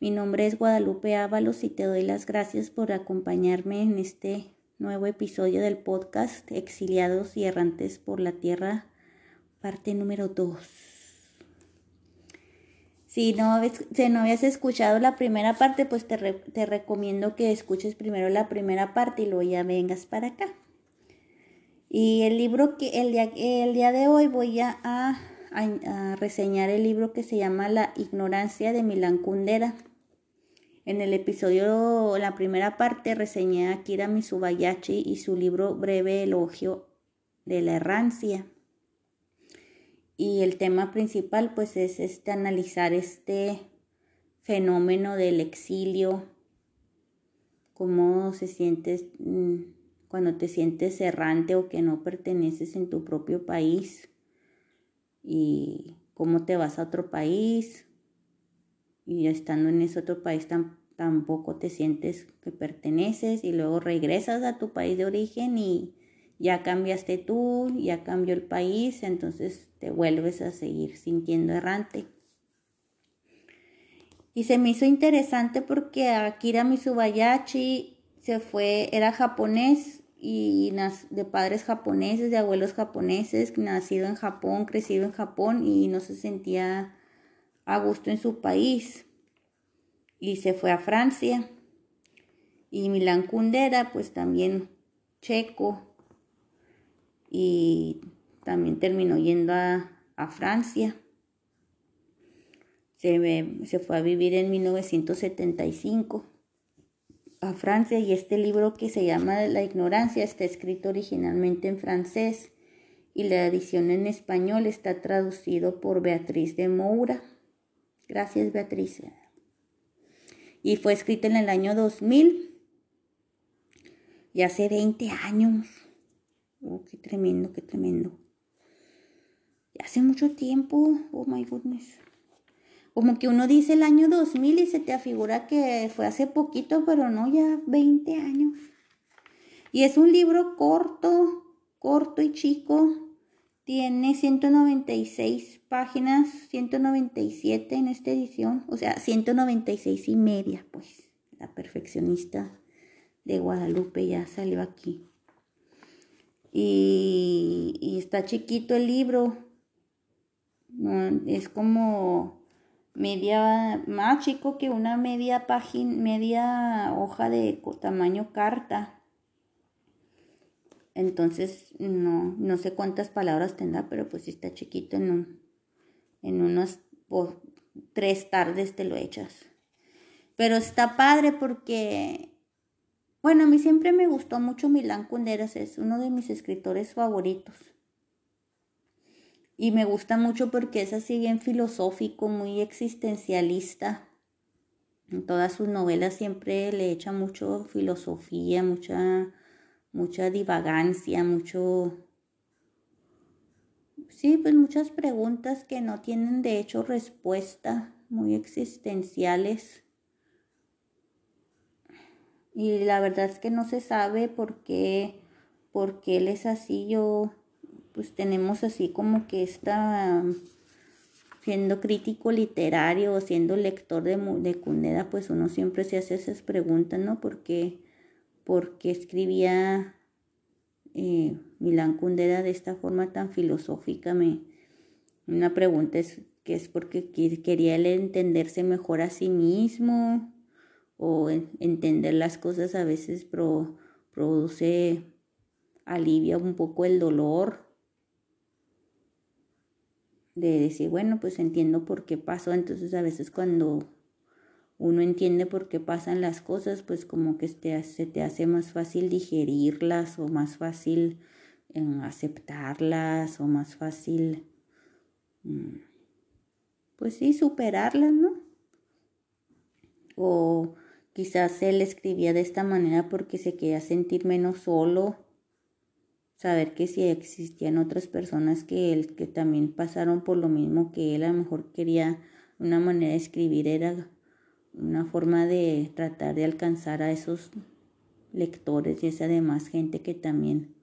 Mi nombre es Guadalupe Ábalos y te doy las gracias por acompañarme en este nuevo episodio del podcast Exiliados y Errantes por la Tierra, parte número 2. Si no, si no habías escuchado la primera parte, pues te, te recomiendo que escuches primero la primera parte y luego ya vengas para acá. Y el libro que el día, el día de hoy voy a, a, reseñar el libro que se llama La ignorancia de Milán Kundera. En el episodio, la primera parte, reseñé a Kira Mitsubayashi y su libro Breve Elogio de la Errancia. Y el tema principal, pues, es este, analizar este fenómeno del exilio, cómo se siente mm, cuando te sientes errante o que no perteneces en tu propio país y cómo te vas a otro país y estando en ese otro país tampoco te sientes que perteneces y luego regresas a tu país de origen y ya cambiaste tú, ya cambió el país, entonces te vuelves a seguir sintiendo errante. Y se me hizo interesante porque Akira Mitsubayashi se fue, era japonés y de padres japoneses, de abuelos japoneses, nacido en Japón, crecido en Japón y no se sentía a en su país. Y se fue a Francia. Y Milán Kundera, pues también checo. Y también terminó yendo a, Francia. Se, se fue a vivir en 1975 a Francia y este libro que se llama La ignorancia está escrito originalmente en francés y la edición en español está traducido por Beatriz de Moura. Gracias Beatriz. Y fue escrito en el año 2000 y hace 20 años. Oh, qué tremendo, qué tremendo. Y hace mucho tiempo. Oh my goodness como que uno dice el año 2000 y se te afigura que fue hace poquito, pero no, ya 20 años. Y es un libro corto, corto y chico. Tiene 196 páginas, 197 en esta edición, o sea, 196 y media, pues. La perfeccionista de Guadalupe ya salió aquí. Y, y está chiquito el libro. es como media más chico que una media página, media hoja de tamaño carta. Entonces, no, no sé cuántas palabras tendrá, pero pues está chiquito en, un, en unas tres tardes te lo echas. Pero está padre porque, bueno, a mí siempre me gustó mucho Milán Kunderas, es uno de mis escritores favoritos. Y me gusta mucho porque es así bien filosófico, muy existencialista. En todas sus novelas siempre le echa mucho filosofía, mucha, mucha divagancia, mucho... Sí, pues muchas preguntas que no tienen de hecho respuesta, muy existenciales. Y la verdad es que no se sabe por qué, por qué él es así. Yo pues tenemos así como que está siendo crítico literario o siendo lector de, de Cundera, pues uno siempre se hace esas preguntas, ¿no? Porque, porque escribía eh, Milán Kundera de esta forma tan filosófica, me, una pregunta es que es porque quería él entenderse mejor a sí mismo o entender las cosas a veces produce alivia un poco el dolor. De decir, bueno, pues entiendo por qué pasó, entonces a veces cuando uno entiende por qué pasan las cosas, pues como que se te hace más fácil digerirlas o más fácil en aceptarlas o más fácil, mm, pues sí, superarlas, ¿no? O quizás él escribía de esta manera porque se quería sentir menos solo, saber que si existían otras personas que él, que también pasaron por lo mismo que él, a lo mejor quería una manera de escribir, era una forma de tratar de alcanzar a esos lectores y esa demás gente que también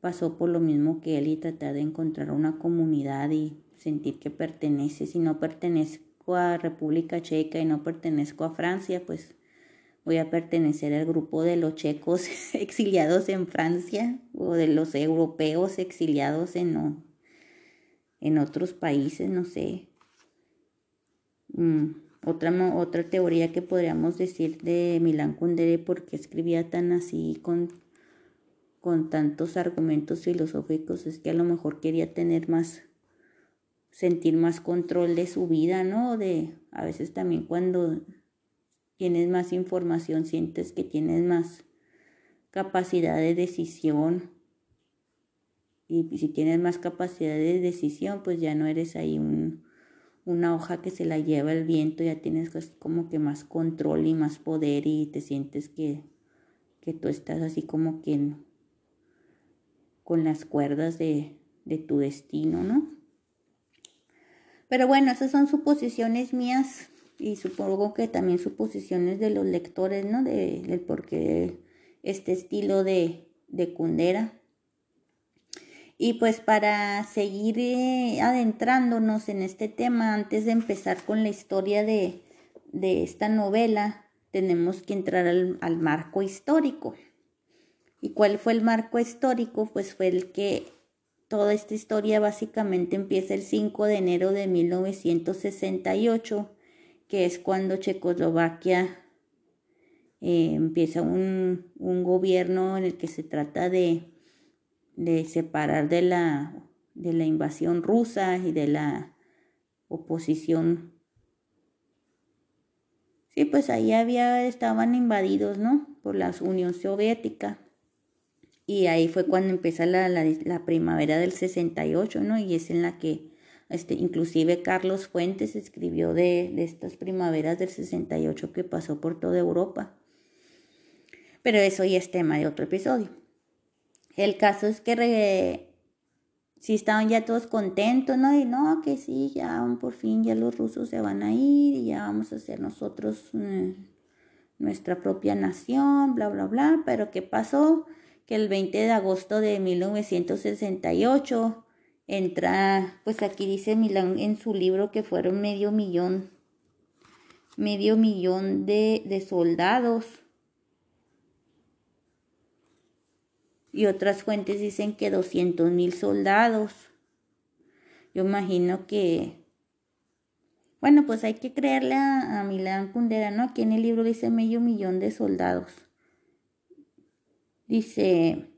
pasó por lo mismo que él y tratar de encontrar una comunidad y sentir que pertenece. Si no pertenezco a República Checa y no pertenezco a Francia, pues voy a pertenecer al grupo de los checos exiliados en Francia o de los europeos exiliados en, en otros países, no sé. Mm, otra, otra teoría que podríamos decir de Milán Kundera, por qué escribía tan así con con tantos argumentos filosóficos es que a lo mejor quería tener más, sentir más control de su vida, ¿no? De a veces también cuando tienes más información sientes que tienes más capacidad de decisión. Y si tienes más capacidad de decisión, pues ya no eres ahí un, una hoja que se la lleva el viento, ya tienes como que más control y más poder y te sientes que, que tú estás así como que con las cuerdas de, tu destino, ¿no? Pero bueno, esas son suposiciones mías y supongo que también suposiciones de los lectores, ¿no? De, del por qué este estilo de, de Kundera. Y pues para seguir eh, adentrándonos en este tema, antes de empezar con la historia de, esta novela, tenemos que entrar al marco histórico. ¿Y cuál fue el marco histórico? Pues fue el que toda esta historia básicamente empieza el 5 de enero de 1968, que es cuando Checoslovaquia eh, empieza un, gobierno en el que se trata de, de separar de la, de la invasión rusa y de la oposición. Sí, pues ahí había, estaban invadidos, ¿no? Por la Unión Soviética. Y ahí fue cuando empieza la, la, primavera del 68, ¿no? Y es en la que este, inclusive Carlos Fuentes escribió de, de estas primaveras del 68 que pasó por toda Europa. Pero eso ya es tema de otro episodio. El caso es que si estaban ya todos contentos, ¿no? Y no, que sí, ya por fin ya los rusos se van a ir y ya vamos a ser nosotros eh, nuestra propia nación, bla, bla, bla. Pero ¿qué pasó? que el 20 de agosto de 1968 entra, pues aquí dice Milán en su libro que fueron medio millón, medio millón de, de soldados. Y otras fuentes dicen que 200 mil soldados. Yo imagino que bueno, pues hay que creerle a, Milán Kundera, ¿no? Aquí en el libro dice medio millón de soldados. Dice,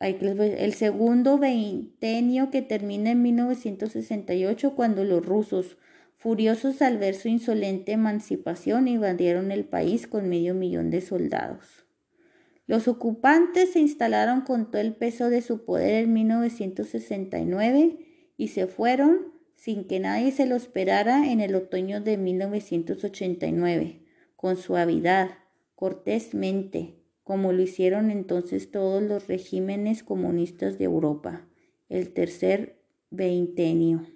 el segundo veintenio que termina en 1968 cuando los rusos, furiosos al ver su insolente emancipación, invadieron el país con medio millón de soldados. Los ocupantes se instalaron con todo el peso de su poder en 1969 y se fueron sin que nadie se lo esperara en el otoño de 1989, con suavidad, cortésmente, como lo hicieron entonces todos los regímenes comunistas de Europa, el tercer veintenio.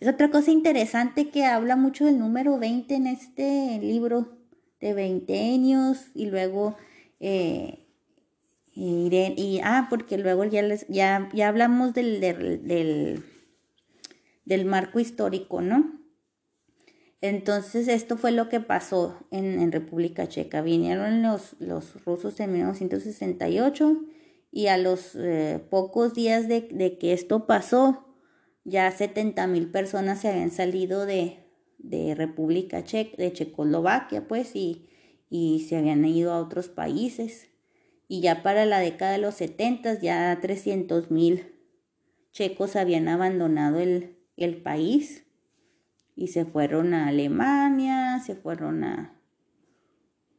Es otra cosa interesante que habla mucho del número 20 en este libro de veinteenios y luego eh, y, ah, porque luego ya les, ya, ya hablamos del, del, del marco histórico, ¿no? Entonces esto fue lo que pasó en, República Checa. Vinieron los, los, rusos en 1968 y a los eh, pocos días de, que esto pasó, ya 70 mil personas se habían salido de, de República Checa, de Checoslovaquia, pues, y, y se habían ido a otros países. Y ya para la década de los 70 ya 300 mil checos habían abandonado el, el país y se fueron a Alemania, se fueron a...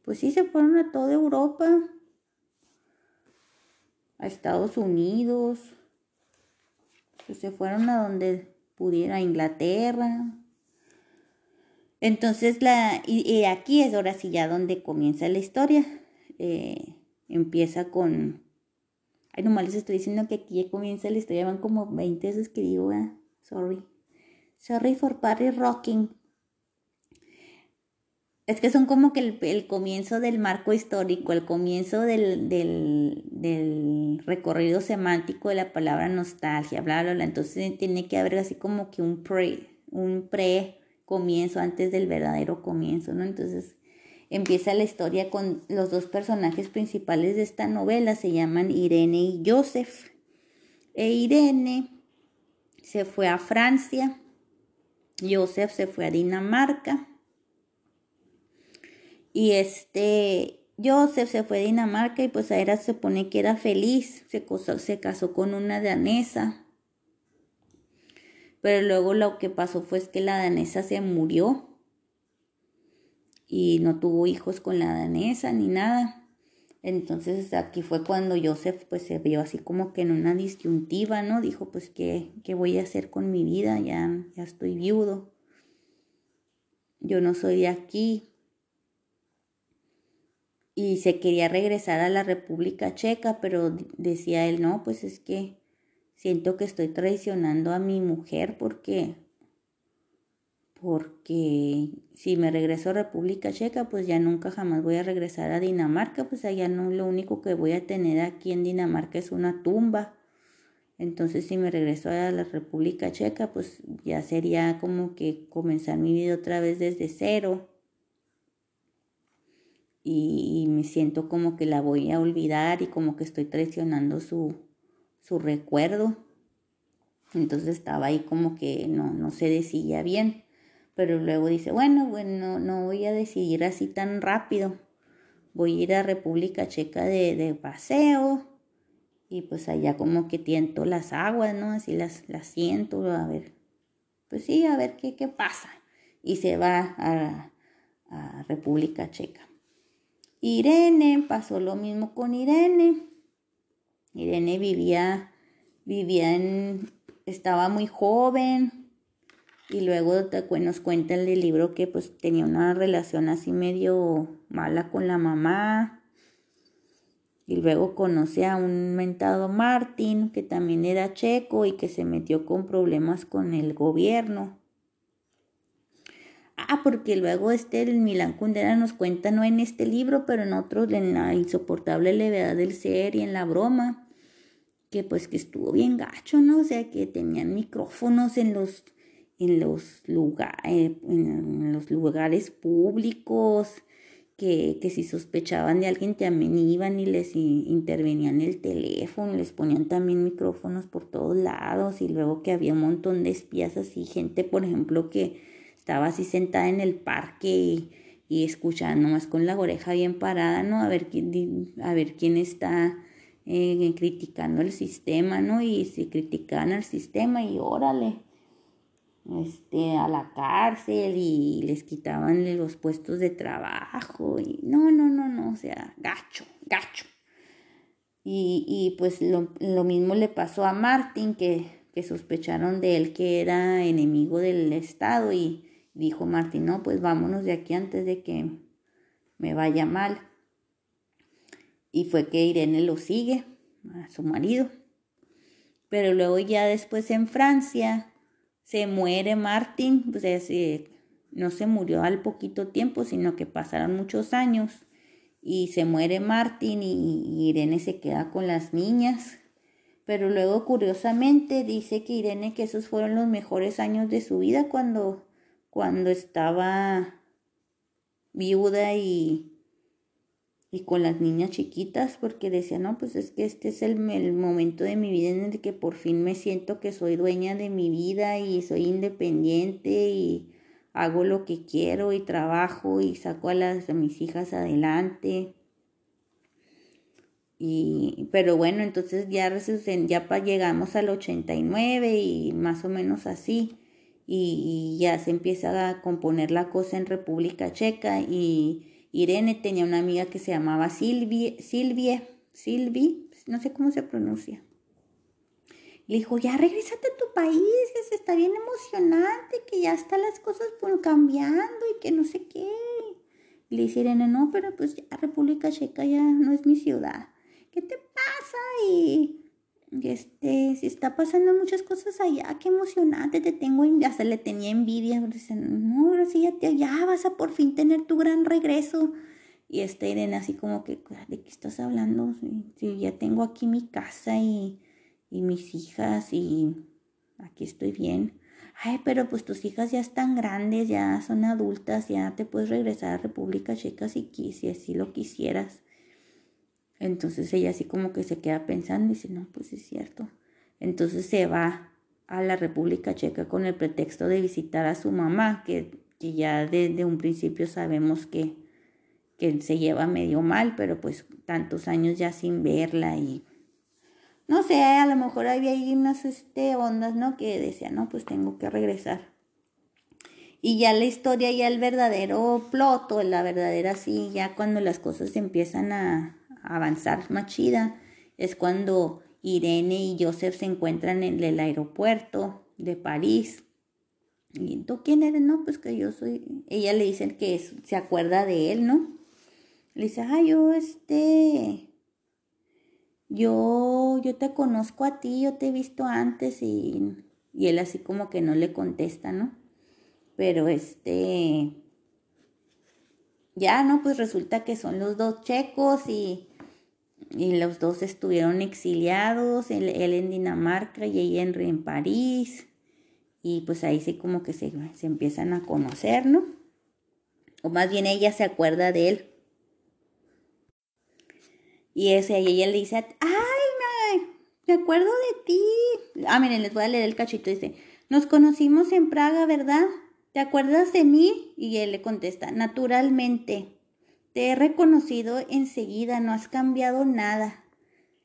Pues sí, se fueron a toda Europa, a Estados Unidos, pues se fueron a donde pudiera, a Inglaterra. Entonces, la, y, aquí es ahora sí ya donde comienza la historia. Eh, empieza con... Ay, nomás les estoy diciendo que aquí comienza la historia, van como 20 veces que digo, sorry. Sorry for Party Rocking. Es que son como que el, comienzo del marco histórico, el comienzo del, del, recorrido semántico de la palabra nostalgia, bla, bla, bla. Entonces tiene que haber así como que un pre, un pre comienzo antes del verdadero comienzo, ¿no? Entonces empieza la historia con los dos personajes principales de esta novela, se llaman Irene y Joseph. E Irene se fue a Francia Joseph se fue a Dinamarca. Y este, Joseph se fue a Dinamarca y pues ahora se pone que era feliz. Se, se casó con una danesa. Pero luego lo que pasó fue que la danesa se murió. Y no tuvo hijos con la danesa ni nada. Entonces aquí fue cuando Joseph pues se vio así como que en una disyuntiva, ¿no? Dijo pues ¿qué, qué voy a hacer con mi vida? Ya, ya estoy viudo. Yo no soy de aquí. Y se quería regresar a la República Checa, pero decía él, no, pues es que siento que estoy traicionando a mi mujer porque porque si me regreso a República Checa, pues ya nunca jamás voy a regresar a Dinamarca, pues allá no lo único que voy a tener aquí en Dinamarca es una tumba. Entonces si me regreso a la República Checa, pues ya sería como que comenzar mi vida otra vez desde cero. Y, me siento como que la voy a olvidar y como que estoy traicionando su, su recuerdo. Entonces estaba ahí como que no, no se decía bien pero luego dice, bueno, bueno, no voy a decidir así tan rápido. Voy a ir a República Checa de, de paseo y pues allá como que tiento las aguas, ¿no? Así las, las siento, a ver, pues sí, a ver qué, qué pasa. Y se va a, a República Checa. Irene, pasó lo mismo con Irene. Irene vivía, vivía en, estaba muy joven, y luego nos cuenta el libro que pues tenía una relación así medio mala con la mamá. Y luego conoce a un mentado Martín, que también era checo y que se metió con problemas con el gobierno. Ah, porque luego este el Milán Kundera nos cuenta, no en este libro, pero en otros, en la insoportable levedad del ser y en la broma, que pues que estuvo bien gacho, ¿no? O sea, que tenían micrófonos en los en los, eh, en los lugares públicos, que, que, si sospechaban de alguien también iban y les intervenían el teléfono, les ponían también micrófonos por todos lados y luego que había un montón de espías así, gente por ejemplo que estaba así sentada en el parque y, y escuchando nomás con la oreja bien parada, ¿no? A ver quién, a ver quién está criticando el sistema, ¿no? Y si criticaban al sistema y órale este, a la cárcel y les quitaban los puestos de trabajo y no, no, no, no, o sea, gacho, gacho. Y, y pues lo, lo, mismo le pasó a Martín, que, que sospecharon de él que era enemigo del Estado y dijo Martín, no, pues vámonos de aquí antes de que me vaya mal. Y fue que Irene lo sigue, a su marido. Pero luego ya después en Francia, se muere Martín, pues no se murió al poquito tiempo, sino que pasaron muchos años y se muere Martín y, Irene se queda con las niñas. Pero luego curiosamente dice que Irene que esos fueron los mejores años de su vida cuando, cuando estaba viuda y, y con las niñas chiquitas porque decía, no, pues es que este es el, el, momento de mi vida en el que por fin me siento que soy dueña de mi vida y soy independiente y hago lo que quiero y trabajo y saco a, las, mis hijas adelante. Y, pero bueno, entonces ya, ya llegamos al 89 y más o menos así. Y, y ya se empieza a componer la cosa en República Checa y Irene tenía una amiga que se llamaba Silvia, Silvia, Silvi, no sé cómo se pronuncia. Le dijo, ya regrésate a tu país, que se está bien emocionante, que ya están las cosas cambiando y que no sé qué. Le dice Irene, no, pero pues ya República Checa ya no es mi ciudad. ¿Qué te pasa? Y este, si está pasando muchas cosas allá, qué emocionante, te tengo, hasta le tenía envidia, no, ahora sí ya, te, ya vas a por fin tener tu gran regreso. Y este Irene así como que, ¿de qué estás hablando? Si, ya tengo aquí mi casa y, y mis hijas y aquí estoy bien. Ay, pero pues tus hijas ya están grandes, ya son adultas, ya te puedes regresar a República Checa si, si así lo quisieras. Entonces ella así como que se queda pensando y dice, no, pues es cierto. Entonces se va a la República Checa con el pretexto de visitar a su mamá, que, que ya desde un principio sabemos que, que se lleva medio mal, pero pues tantos años ya sin verla y no sé, a lo mejor había ahí unas este, ondas, ¿no? Que decía, no, pues tengo que regresar. Y ya la historia, ya el verdadero plot o la verdadera sí, ya cuando las cosas empiezan a, avanzar más chida es cuando Irene y Joseph se encuentran en el aeropuerto de París. ¿Y tú quién eres? No, pues que yo soy. Ella le dice que se acuerda de él, ¿no? Le dice, ah, yo este. Yo, yo te conozco a ti, yo te he visto antes y, y él así como que no le contesta, ¿no? Pero este. Ya, ¿no? Pues resulta que son los dos checos y y los dos estuvieron exiliados, él, en Dinamarca y ella en, en, París. Y pues ahí sí como que se, se empiezan a conocer, ¿no? O más bien ella se acuerda de él. Y ese, y ella le dice, ay, me, me acuerdo de ti. Ah, miren, les voy a leer el cachito. Dice, nos conocimos en Praga, ¿verdad? ¿Te acuerdas de mí? Y él le contesta, naturalmente. Te he reconocido enseguida, no has cambiado nada.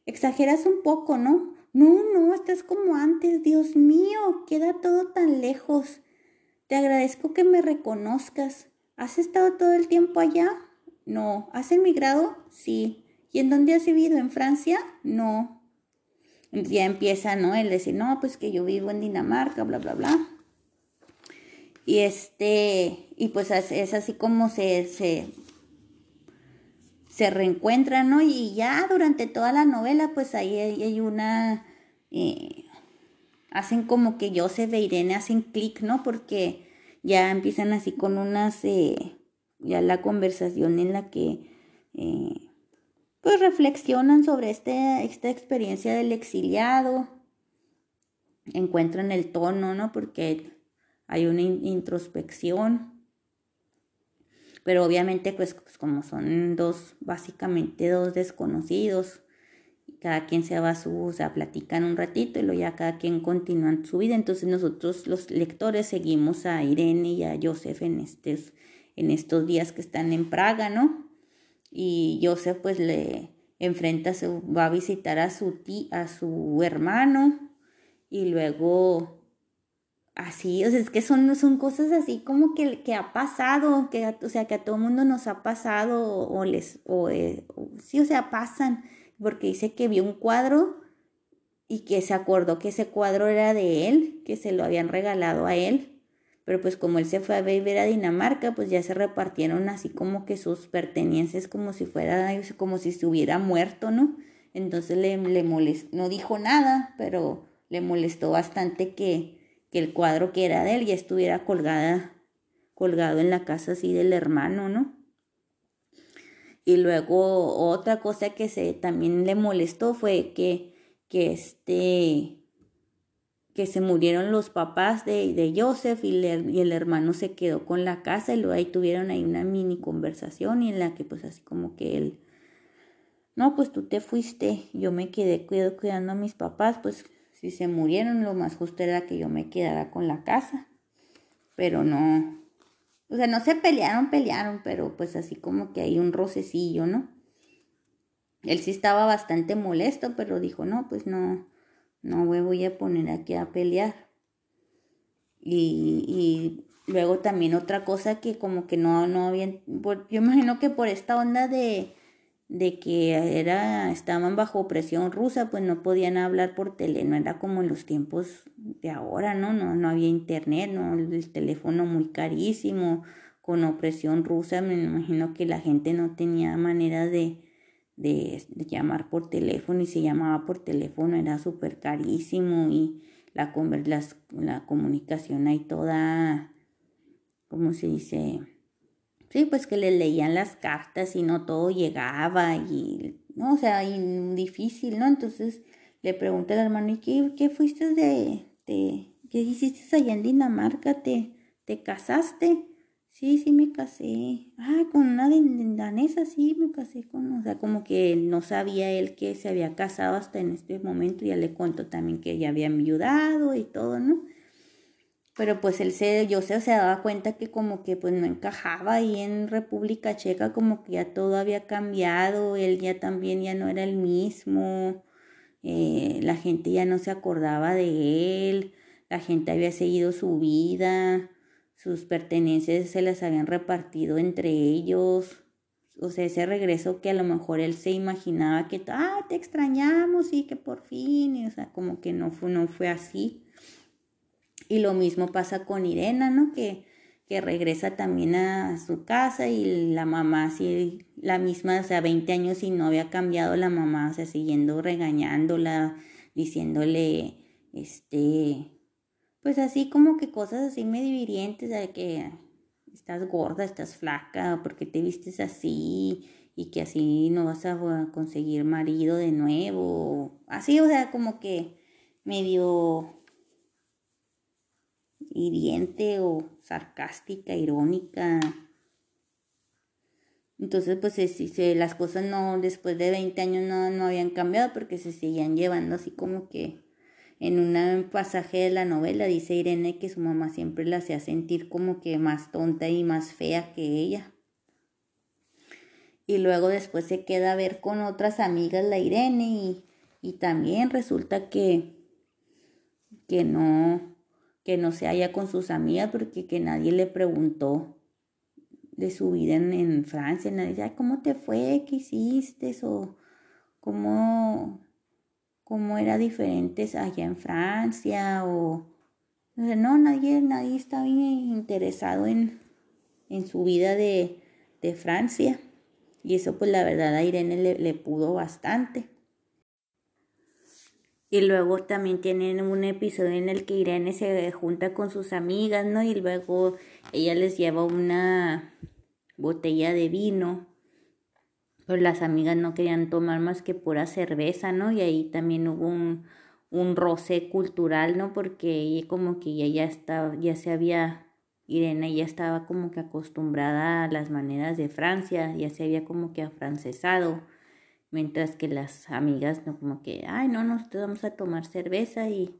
Exageras un poco, ¿no? No, no, estás como antes, Dios mío, queda todo tan lejos. Te agradezco que me reconozcas. ¿Has estado todo el tiempo allá? No. ¿Has emigrado? Sí. ¿Y en dónde has vivido? ¿En Francia? No. Ya empieza, ¿no? El decir, no, pues que yo vivo en Dinamarca, bla, bla, bla. Y este, y pues es así como se, se se reencuentran, ¿no? Y ya durante toda la novela, pues ahí hay, una... Eh, hacen como que Joseph e Irene hacen clic, ¿no? Porque ya empiezan así con unas... Eh, ya la conversación en la que... Eh, pues reflexionan sobre este, esta experiencia del exiliado, encuentran el tono, ¿no? Porque hay una introspección pero obviamente pues, pues, como son dos, básicamente dos desconocidos, cada quien se va a su, o sea, platican un ratito y luego ya cada quien continúa su vida. Entonces nosotros los lectores seguimos a Irene y a Joseph en estos, en estos días que están en Praga, ¿no? Y Joseph pues le enfrenta, va a visitar a su, a su hermano y luego así, o sea, es que son, son cosas así como que, que ha pasado, que, o sea, que a todo mundo nos ha pasado o, les, eh, o, sí, o sea, pasan, porque dice que vio un cuadro y que se acordó que ese cuadro era de él, que se lo habían regalado a él, pero pues como él se fue a vivir a Dinamarca, pues ya se repartieron así como que sus pertenencias como si fuera, como si se hubiera muerto, ¿no? Entonces le, le molestó, no dijo nada, pero le molestó bastante que, que el cuadro que era de él ya estuviera colgada, colgado en la casa así del hermano, ¿no? Y luego otra cosa que se también le molestó fue que, que este que se murieron los papás de, de Joseph y, y, el hermano se quedó con la casa y luego ahí tuvieron ahí una mini conversación y en la que pues así como que él no, pues tú te fuiste, yo me quedé cuidando a mis papás, pues si se murieron, lo más justo era que yo me quedara con la casa. Pero no, o sea, no se pelearon, pelearon, pero pues así como que hay un rocecillo, ¿no? Él sí estaba bastante molesto, pero dijo, no, pues no, no me voy a poner aquí a pelear. Y, y luego también otra cosa que como que no, no había, yo imagino que por esta onda de, de que era, estaban bajo presión rusa, pues no podían hablar por tele, no era como en los tiempos de ahora, ¿no? No, no había internet, ¿no? El teléfono muy carísimo, con opresión rusa, me imagino que la gente no tenía manera de, de, llamar por teléfono y se llamaba por teléfono, era súper carísimo y la, la comunicación ahí toda, ¿cómo se dice? Sí, pues que le leían las cartas y no todo llegaba y, no, o sea, difícil, ¿no? Entonces le pregunté al hermano, ¿y qué, qué fuiste de, de, qué hiciste allá en Dinamarca? ¿Te, te casaste? Sí, sí me casé. Ah, con una danesa, sí, me casé con, o sea, como que no sabía él que se había casado hasta en este momento, ya le contó también que ya había ayudado y todo, ¿no? Pero pues él se, yo sé, se daba cuenta que como que pues no encajaba ahí en República Checa, como que ya todo había cambiado, él ya también ya no era el mismo, eh, la gente ya no se acordaba de él, la gente había seguido su vida, sus pertenencias se las habían repartido entre ellos, o sea, ese regreso que a lo mejor él se imaginaba que, ah, te extrañamos y que por fin, o sea, como que no fue, no fue así. Y lo mismo pasa con Irena, ¿no? Que, que regresa también a su casa y la mamá así, la misma, o sea, 20 años y no había cambiado la mamá, o sea, siguiendo regañándola, diciéndole, este, pues así como que cosas así medio hirientes, de que estás gorda, estás flaca, porque te vistes así y que así no vas a conseguir marido de nuevo, así, o sea, como que medio hiriente o sarcástica, irónica. Entonces, pues las cosas no, después de 20 años no, no habían cambiado porque se seguían llevando así como que en un pasaje de la novela dice Irene que su mamá siempre la hacía sentir como que más tonta y más fea que ella. Y luego después se queda a ver con otras amigas la Irene y, y también resulta que, que no, que no se haya con sus amigas porque que nadie le preguntó de su vida en, Francia, nadie dice, ¿cómo te fue? ¿Qué hiciste? O cómo, cómo era diferente allá en Francia o no, nadie, nadie está bien interesado en, en su vida de, de, Francia. Y eso pues la verdad a Irene le, le pudo bastante. Y luego también tienen un episodio en el que Irene se junta con sus amigas, ¿no? Y luego ella les lleva una botella de vino. Pero las amigas no querían tomar más que pura cerveza, ¿no? Y ahí también hubo un, un roce cultural, ¿no? Porque ella como que ella ya estaba, ya se había, Irene ya estaba como que acostumbrada a las maneras de Francia, ya se había como que afrancesado mientras que las amigas no como que, ay, no, nosotros vamos a tomar cerveza y,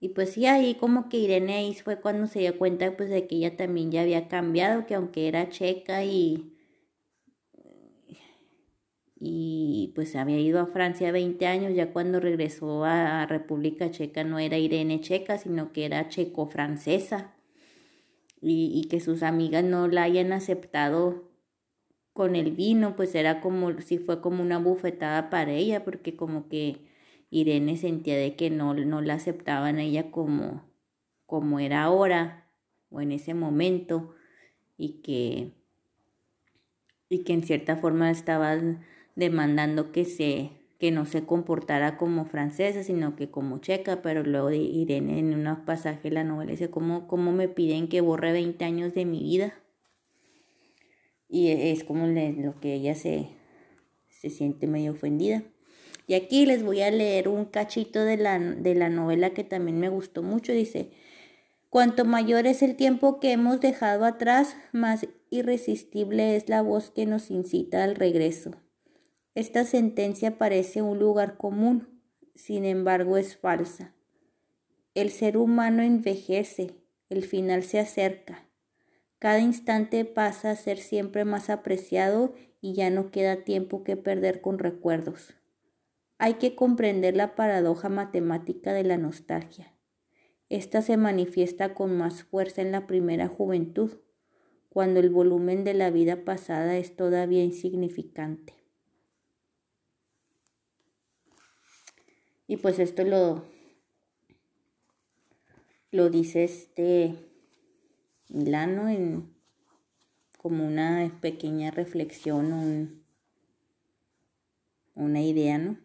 y pues sí, ahí como que Irene fue cuando se dio cuenta pues de que ella también ya había cambiado, que aunque era checa y, y pues había ido a Francia 20 años, ya cuando regresó a República Checa no era Irene checa, sino que era checo-francesa. Y, y que sus amigas no la hayan aceptado con el vino, pues era como si fue como una bufetada para ella, porque como que Irene sentía de que no, no la aceptaban a ella como, como era ahora o en ese momento y que, y que en cierta forma estaba demandando que se que no se comportara como francesa, sino que como checa, pero luego Irene en un pasaje de la novela dice, ¿cómo, cómo me piden que borre 20 años de mi vida? Y es como lo que ella se, se siente medio ofendida. Y aquí les voy a leer un cachito de la, de la novela que también me gustó mucho. Dice, cuanto mayor es el tiempo que hemos dejado atrás, más irresistible es la voz que nos incita al regreso. Esta sentencia parece un lugar común, sin embargo es falsa. El ser humano envejece, el final se acerca. Cada instante pasa a ser siempre más apreciado y ya no queda tiempo que perder con recuerdos. Hay que comprender la paradoja matemática de la nostalgia. Esta se manifiesta con más fuerza en la primera juventud, cuando el volumen de la vida pasada es todavía insignificante. Y pues esto lo, lo dice este Milano en como una pequeña reflexión, una idea, ¿no?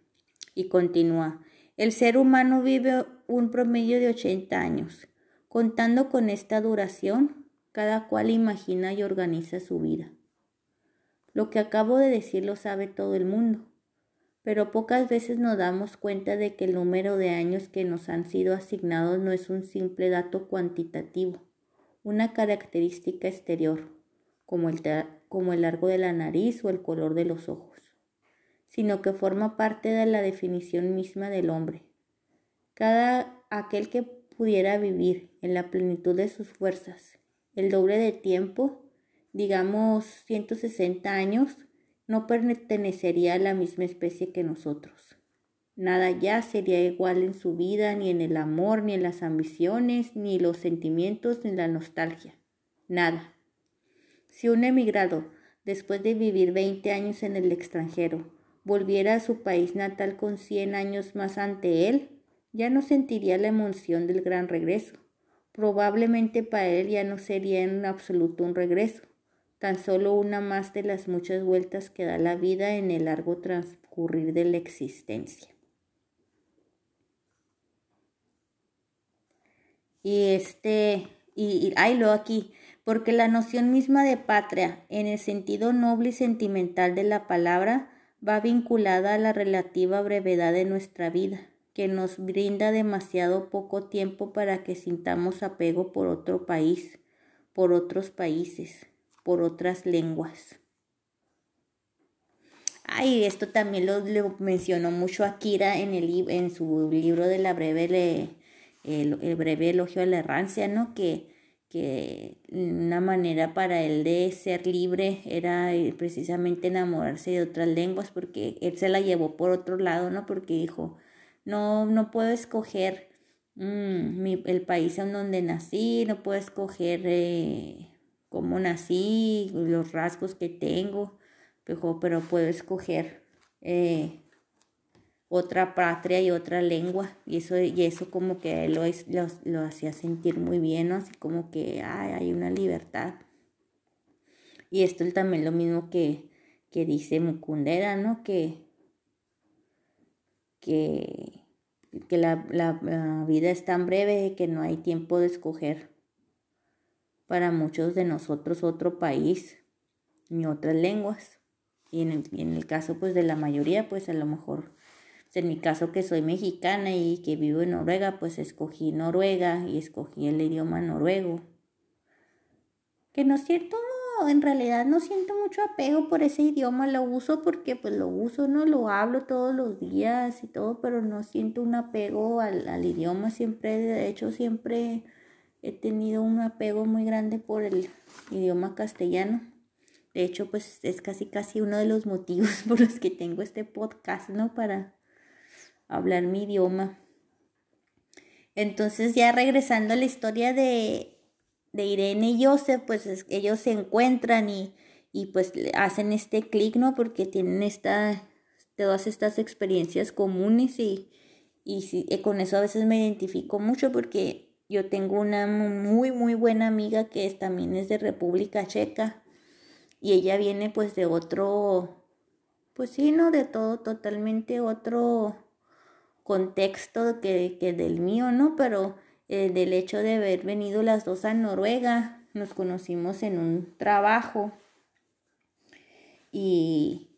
Y continúa, el ser humano vive un promedio de 80 años. Contando con esta duración, cada cual imagina y organiza su vida. Lo que acabo de decir lo sabe todo el mundo, pero pocas veces nos damos cuenta de que el número de años que nos han sido asignados no es un simple dato cuantitativo, una característica exterior, como el, como el largo de la nariz o el color de los ojos, sino que forma parte de la definición misma del hombre. Cada aquel que pudiera vivir en la plenitud de sus fuerzas el doble de tiempo, digamos 160 años, no pertenecería a la misma especie que nosotros. Nada ya sería igual en su vida, ni en el amor, ni en las ambiciones, ni los sentimientos, ni la nostalgia. Nada. Si un emigrado, después de vivir 20 años en el extranjero, volviera a su país natal con 100 años más ante él, ya no sentiría la emoción del gran regreso. Probablemente para él ya no sería en absoluto un regreso, tan solo una más de las muchas vueltas que da la vida en el largo transcurrir de la existencia. Y este, y, y lo aquí, porque la noción misma de patria, en el sentido noble y sentimental de la palabra, va vinculada a la relativa brevedad de nuestra vida, que nos brinda demasiado poco tiempo para que sintamos apego por otro país, por otros países, por otras lenguas. Ay, esto también lo, mencionó mucho Akira en, el, en su libro de la breve el, breve elogio a la errancia, ¿no? Que, que una manera para él de ser libre era eh, precisamente enamorarse de otras lenguas, porque él se la llevó por otro lado, ¿no? Porque dijo, no, no puedo escoger mm, el país en donde nací, no puedo escoger eh, cómo nací, los rasgos que tengo, pero, pero puedo escoger eh, otra patria y otra lengua. Y eso, y eso como que lo, lo, lo hacía sentir muy bien, ¿no? Así como que hay una libertad. Y esto es también lo mismo que, que dice Mukundera, ¿no? Que, que, que la, la, vida es tan breve que no hay tiempo de escoger para muchos de nosotros otro país ni otras lenguas. Y en el, en el caso pues de la mayoría pues a lo mejor en mi caso que soy mexicana y que vivo en Noruega, pues escogí Noruega y escogí el idioma noruego. Que no es cierto, en realidad no siento mucho apego por ese idioma, lo uso porque pues lo uso, no lo hablo todos los días y todo, pero no siento un apego al, al idioma, siempre, de hecho, siempre he tenido un apego muy grande por el idioma castellano. De hecho, pues es casi casi uno de los motivos por los que tengo este podcast, ¿no? Para hablar mi idioma. Entonces ya regresando a la historia de, de Irene y Joseph, pues ellos se encuentran y, y pues hacen este clic, ¿no? Porque tienen esta, todas estas experiencias comunes y, y, y con eso a veces me identifico mucho porque yo tengo una muy, muy buena amiga que es, también es de República Checa y ella viene pues de otro, pues sí, ¿no? De todo, totalmente otro contexto que, que del mío, ¿no? Pero eh, del hecho de haber venido las dos a Noruega, nos conocimos en un trabajo y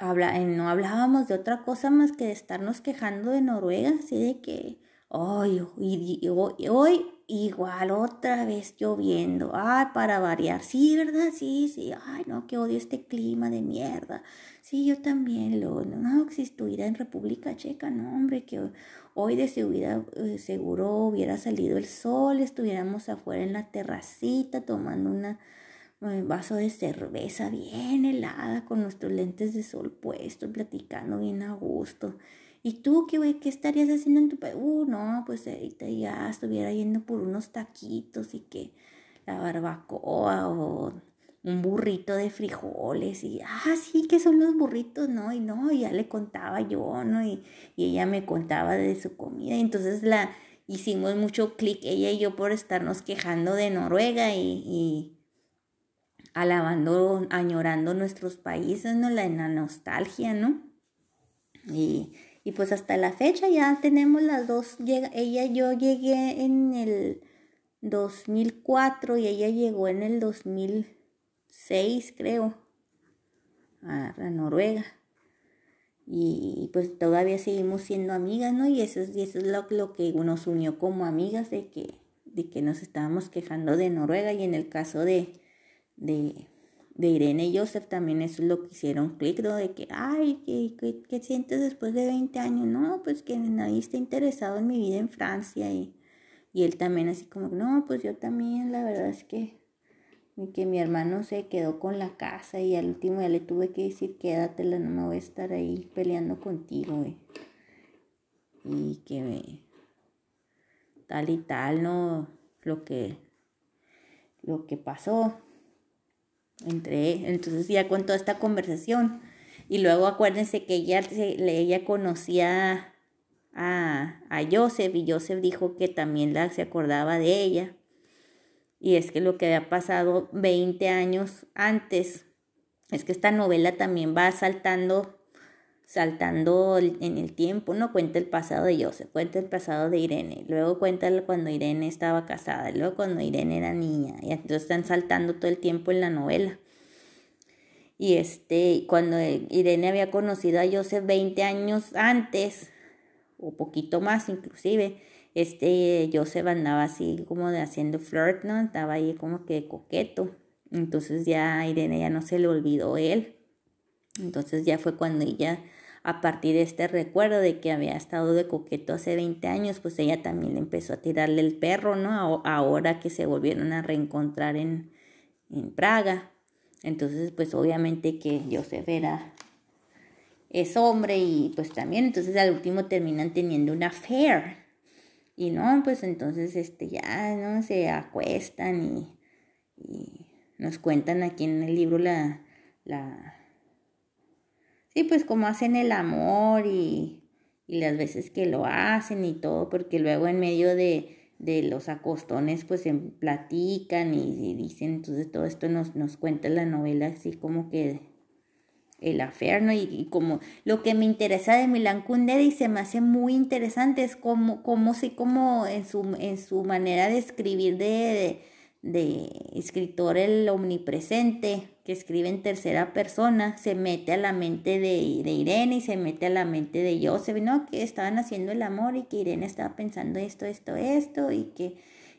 habla, eh, no hablábamos de otra cosa más que de estarnos quejando de Noruega, así de que hoy, hoy, hoy igual otra vez lloviendo. Ay, para variar. Sí, ¿verdad? Sí, sí. Ay, no, que odio este clima de mierda. Sí, yo también lo. No, si estuviera en República Checa, no, hombre, que hoy de seguridad, eh, seguro hubiera salido el sol, estuviéramos afuera en la terracita tomando una, un vaso de cerveza bien helada con nuestros lentes de sol puestos, platicando bien a gusto. ¿Y tú qué, qué estarías haciendo en tu país? Uh, no, pues ahorita ya estuviera yendo por unos taquitos y que la barbacoa o un burrito de frijoles y, ah, sí, que son los burritos, ¿no? Y no, ya le contaba yo, ¿no? Y, y ella me contaba de su comida. Y entonces la hicimos mucho clic, ella y yo, por estarnos quejando de Noruega y, y alabando, añorando nuestros países, ¿no? La, la nostalgia, ¿no? Y y pues hasta la fecha ya tenemos las dos, ella yo llegué en el 2004 y ella llegó en el 2006 creo a, Noruega. Y pues todavía seguimos siendo amigas, ¿no? Y eso es, y eso es lo, lo, que nos unió como amigas de que, de que nos estábamos quejando de Noruega y en el caso de, de de Irene y Joseph también eso es lo que hicieron clic, ¿no? De que, ay, ¿qué, qué, sientes después de 20 años? No, pues que nadie está interesado en mi vida en Francia y, y él también así como, no, pues yo también, la verdad es que, que mi hermano se quedó con la casa y al último ya le tuve que decir, quédatela, no me voy a estar ahí peleando contigo, güey. Y que tal y tal, ¿no? Lo que, lo que pasó entre entonces ya con toda esta conversación. Y luego acuérdense que ella, ella conocía a, a Joseph y Joseph dijo que también la, se acordaba de ella. Y es que lo que había pasado 20 años antes es que esta novela también va saltando saltando en el tiempo, ¿no? Cuenta el pasado de Joseph, cuenta el pasado de Irene, luego cuenta cuando Irene estaba casada, luego cuando Irene era niña, y entonces están saltando todo el tiempo en la novela. Y este, cuando Irene había conocido a Joseph 20 años antes, o poquito más inclusive, este Joseph andaba así como de haciendo flirt, ¿no? Estaba ahí como que coqueto. Entonces ya Irene ya no se le olvidó él. Entonces ya fue cuando ella a partir de este recuerdo de que había estado de coqueto hace 20 años, pues ella también empezó a tirarle el perro, ¿no? Ahora que se volvieron a reencontrar en, en Praga. Entonces, pues obviamente que Joseph era, es hombre y pues también, entonces al último terminan teniendo una affair. Y no, pues entonces este ya, ¿no? Se acuestan y, y nos cuentan aquí en el libro la, la, Sí, pues como hacen el amor y, y las veces que lo hacen y todo, porque luego en medio de, de los acostones pues se platican y, dicen, entonces todo esto nos, nos cuenta la novela así como que el aferno y, como lo que me interesa de Milan Kundera y se me hace muy interesante es como, como, sí, como en su, en su manera de escribir de de escritor el omnipresente que escribe en tercera persona se mete a la mente de, de, Irene y se mete a la mente de Joseph, ¿no? Que estaban haciendo el amor y que Irene estaba pensando esto, esto, esto y que,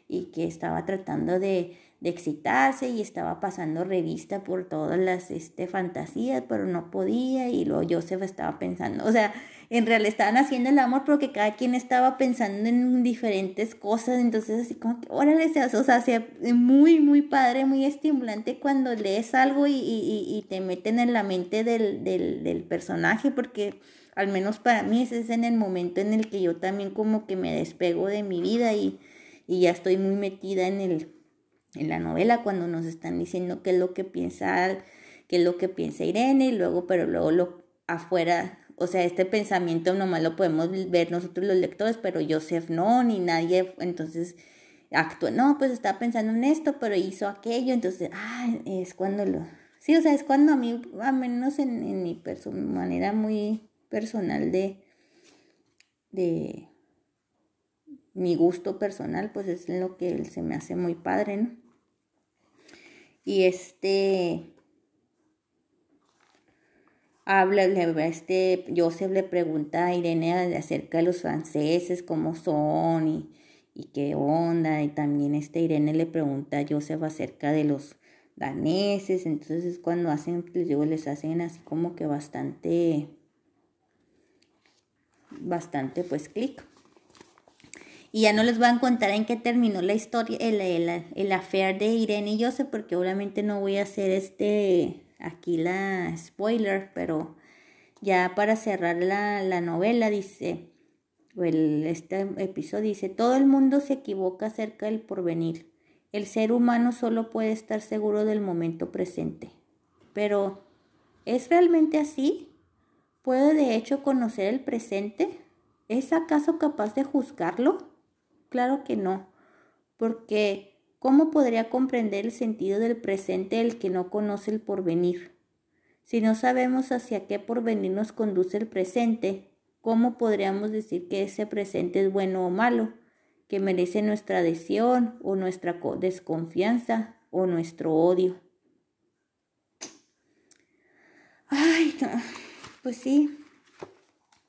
y que estaba tratando de, de excitarse y estaba pasando revista por todas las este, fantasías, pero no podía y luego Joseph estaba pensando, o sea, en realidad estaban haciendo el amor porque cada quien estaba pensando en diferentes cosas, entonces así como que, órale, o sea, sea muy, muy padre, muy estimulante cuando lees algo y, y, y te meten en la mente del, del, del personaje porque al menos para mí ese es en el momento en el que yo también como que me despego de mi vida y, y ya estoy muy metida en el en la novela cuando nos están diciendo qué es lo que piensa, qué es lo que piensa Irene y luego, pero luego lo afuera, o sea, este pensamiento nomás lo podemos ver nosotros los lectores, pero Joseph no, ni nadie, entonces actúa, no, pues estaba pensando en esto, pero hizo aquello, entonces, ah, es cuando lo, sí, o sea, es cuando a mí, a menos en, en mi manera muy personal de, de mi gusto personal, pues es lo que se me hace muy padre, ¿no? Y este habla, este Joseph le pregunta a Irene acerca de los franceses, cómo son, y, y qué onda. Y también este Irene le pregunta a Joseph acerca de los daneses. Entonces cuando hacen, les les hacen así como que bastante, bastante pues clic. Y ya no les voy a contar en qué terminó la historia, el, el, el affair de Irene y Joseph, porque obviamente no voy a hacer este, aquí la spoiler, pero ya para cerrar la, la novela dice, el, este episodio dice, todo el mundo se equivoca acerca del porvenir. El ser humano solo puede estar seguro del momento presente. Pero, ¿es realmente así? ¿Puede de hecho conocer el presente? ¿Es acaso capaz de juzgarlo? Claro que no, porque ¿cómo podría comprender el sentido del presente el que no conoce el porvenir? Si no sabemos hacia qué porvenir nos conduce el presente, ¿cómo podríamos decir que ese presente es bueno o malo, que merece nuestra adhesión o nuestra desconfianza o nuestro odio? Ay, pues sí,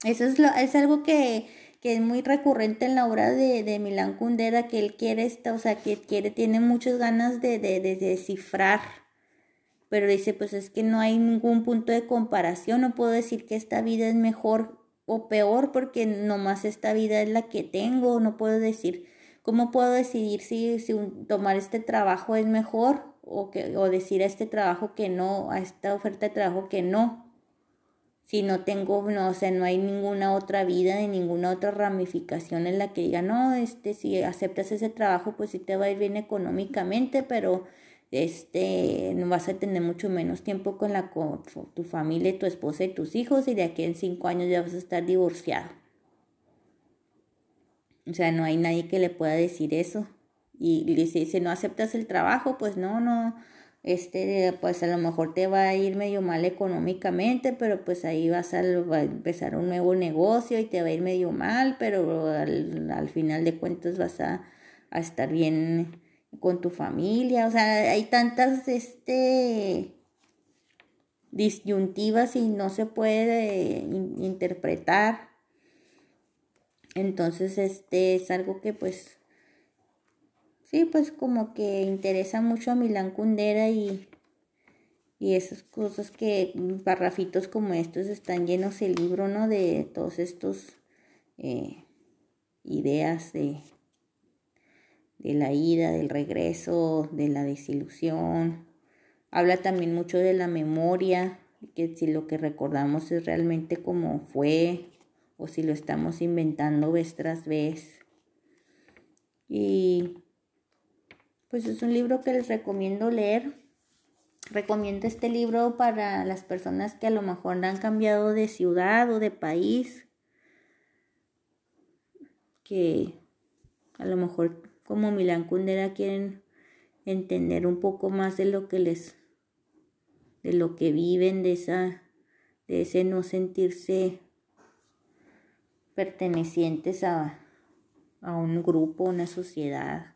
eso es, lo, es algo que que es muy recurrente en la obra de, de Milán Kundera, que él quiere, esta, o sea, que quiere, tiene muchas ganas de, de, de descifrar, pero dice, pues es que no hay ningún punto de comparación, no puedo decir que esta vida es mejor o peor, porque nomás esta vida es la que tengo, no puedo decir, ¿cómo puedo decidir si, si tomar este trabajo es mejor o, que, o decir a este trabajo que no, a esta oferta de trabajo que no? Si no tengo, no, o sea, no hay ninguna otra vida ni ninguna otra ramificación en la que diga, no, este, si aceptas ese trabajo, pues sí te va a ir bien económicamente, pero este, no vas a tener mucho menos tiempo con la con tu familia, tu esposa y tus hijos, y de aquí en cinco años ya vas a estar divorciado. O sea, no hay nadie que le pueda decir eso. Y dice, si no aceptas el trabajo, pues no, no, este, pues a lo mejor te va a ir medio mal económicamente, pero pues ahí vas a, empezar un nuevo negocio y te va a ir medio mal, pero al, final de cuentas vas a, a, estar bien con tu familia. O sea, hay tantas, este, disyuntivas y no se puede interpretar. Entonces, este es algo que pues sí, pues como que interesa mucho a Milán Kundera y, y esas cosas que, parrafitos como estos están llenos el libro, ¿no? De todos estos eh, ideas de, de la ida, del regreso, de la desilusión. Habla también mucho de la memoria, que si lo que recordamos es realmente como fue o si lo estamos inventando vez tras vez. Y pues es un libro que les recomiendo leer. Recomiendo este libro para las personas que a lo mejor han cambiado de ciudad o de país, que a lo mejor como Milán Kundera quieren entender un poco más de lo que les de lo que viven de esa de ese no sentirse pertenecientes a, a un grupo, una sociedad.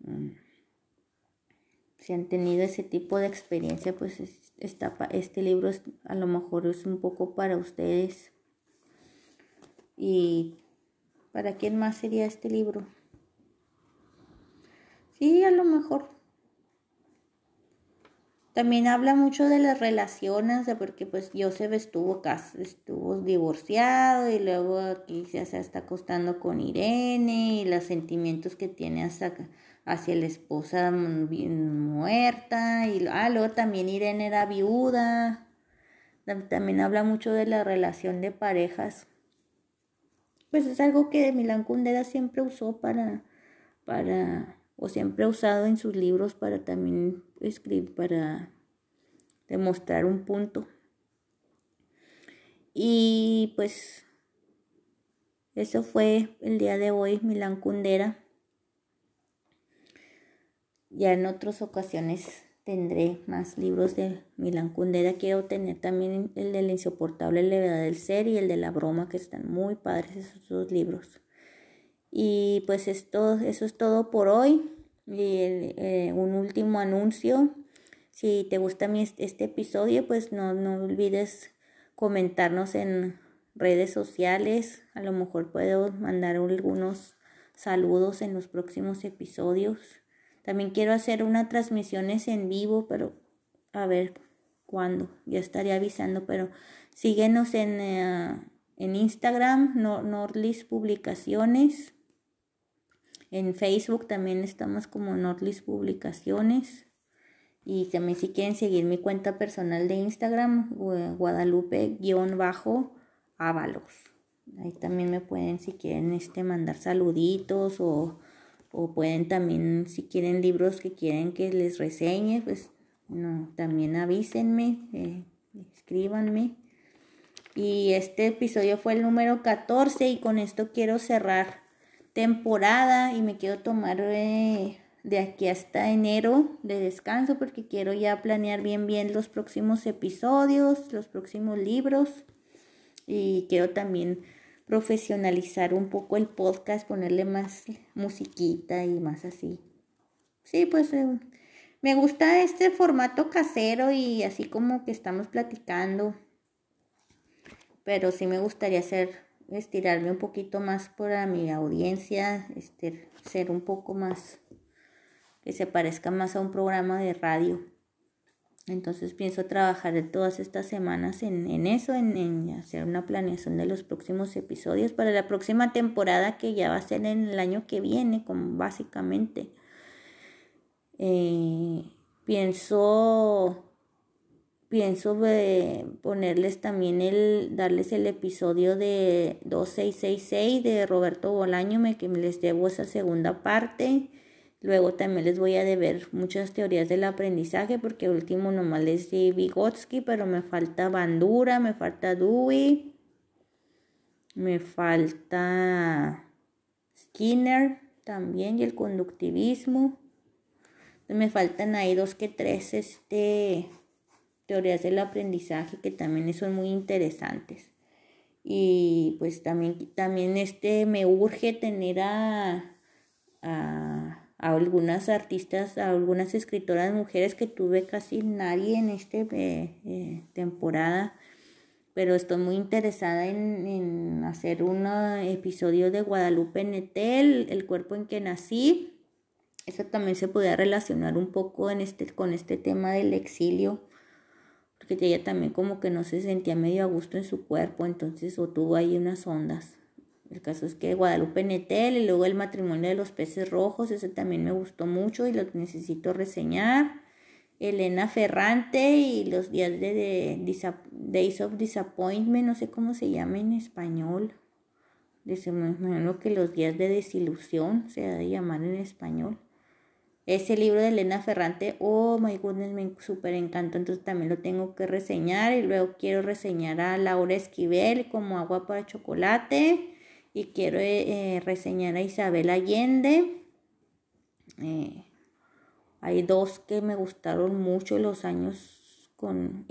Mm. si han tenido ese tipo de experiencia, pues está, este libro a lo mejor es un poco para ustedes. ¿Y para quién más sería este libro? Sí, a lo mejor. También habla mucho de las relaciones, porque pues Joseph estuvo, estuvo divorciado y luego aquí se está acostando con Irene y los sentimientos que tiene hasta hacia la esposa muerta y ah, luego también Irene era viuda. También habla mucho de la relación de parejas. Pues es algo que Milán Kundera siempre usó para, para, o siempre ha usado en sus libros para también escribir, para demostrar un punto. Y pues eso fue el día de hoy, Milán Kundera. Ya en otras ocasiones tendré más libros de Milan Kundera. Quiero tener también el de la insoportable levedad del ser y el de la broma, que están muy padres esos dos libros. Y pues esto, eso es todo por hoy. Y eh, un último anuncio. Si te gusta mi, este episodio, pues no, no olvides comentarnos en redes sociales. A lo mejor puedo mandar algunos saludos en los próximos episodios. También quiero hacer unas transmisiones en vivo, pero a ver cuándo. Ya estaré avisando, pero síguenos en, eh, en Instagram, Nordlist Publicaciones. En Facebook también estamos como Nordlist Publicaciones. Y también si quieren seguir mi cuenta personal de Instagram, Guadalupe-Ábalos. Ahí también me pueden, si quieren, este, mandar saluditos o, pueden también, si quieren libros que quieren que les reseñe, pues no, también avísenme, eh, escríbanme. Y este episodio fue el número 14 y con esto quiero cerrar temporada y me quiero tomar eh, de aquí hasta enero de descanso porque quiero ya planear bien bien los próximos episodios, los próximos libros y quiero también profesionalizar un poco el podcast, ponerle más musiquita y más así. Sí, pues eh, me gusta este formato casero y así como que estamos platicando. Pero sí me gustaría hacer, estirarme un poquito más por mi audiencia, este, ser un poco más, que se parezca más a un programa de radio. Entonces pienso trabajar todas estas semanas en, eso, en, hacer una planeación de los próximos episodios para la próxima temporada que ya va a ser en el año que viene, como básicamente. Eh, pienso pienso ponerles también el, darles el episodio de 2666 de Roberto Bolaño, me, que les debo esa segunda parte. Luego también les voy a deber muchas teorías del aprendizaje porque último nomás les di Vygotsky, pero me falta Bandura, me falta Dewey, me falta Skinner también y el conductivismo. Me faltan ahí dos que tres este, teorías del aprendizaje que también son muy interesantes. Y pues también, también este, me urge tener a, a a algunas artistas, a algunas escritoras mujeres que tuve casi nadie en esta eh, eh, temporada, pero estoy muy interesada en, hacer un episodio de Guadalupe Netel, El cuerpo en que nací. Eso también se podía relacionar un poco en este, con este tema del exilio, porque ella también como que no se sentía medio a gusto en su cuerpo, entonces o tuvo ahí unas ondas. El caso es que Guadalupe Netel y luego el matrimonio de los peces rojos, ese también me gustó mucho y lo necesito reseñar. Elena Ferrante y los días de, Days of Disappointment, no sé cómo se llama en español. Dice, me imagino que los días de desilusión se ha de llamar en español. Ese libro de Elena Ferrante, oh my goodness, me súper encantó, entonces también lo tengo que reseñar. Y luego quiero reseñar a Laura Esquivel como agua para chocolate y quiero eh, eh, reseñar a Isabel Allende. Eh, hay dos que me gustaron mucho los años con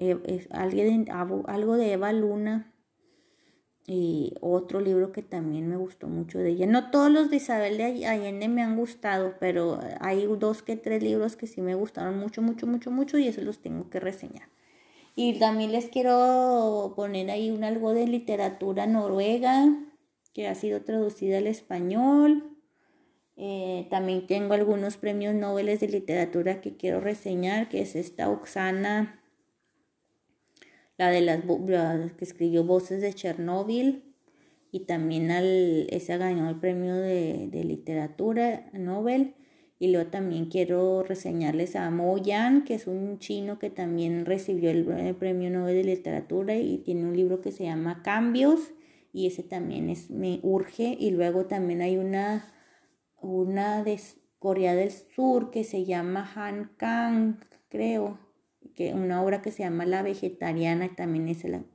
algo de Eva Luna y otro libro que también me gustó mucho de ella. No todos los de Isabel de Allende me han gustado, pero hay dos que tres libros que sí me gustaron mucho, mucho, mucho, mucho y esos los tengo que reseñar. Y también les quiero poner ahí un algo de literatura noruega, que ha sido traducida al español. Eh, también tengo algunos premios Nobel de literatura que quiero reseñar, que es esta Oxana, la de las que escribió Voces de Chernóbil, y también al, esa ganó el premio de, de, literatura Nobel. Y luego también quiero reseñarles a Mo Yan, que es un chino que también recibió el, el premio Nobel de literatura y tiene un libro que se llama Cambios y ese también es, me urge. Y luego también hay una, una de Corea del Sur que se llama Han Kang, creo, que una obra que se llama La Vegetariana también es el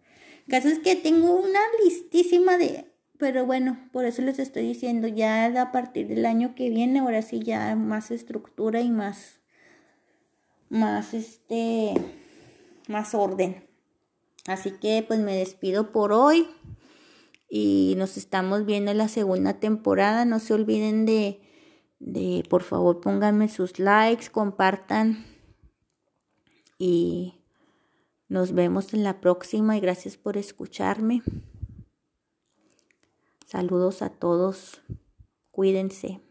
caso es que tengo una listísima de, pero bueno, por eso les estoy diciendo, ya a partir del año que viene, ahora sí ya más estructura y más, más este, más orden. Así que pues me despido por hoy y nos estamos viendo en la segunda temporada. No se olviden de, de por favor, pónganme sus likes, compartan y nos vemos en la próxima y gracias por escucharme. Saludos a todos. Cuídense.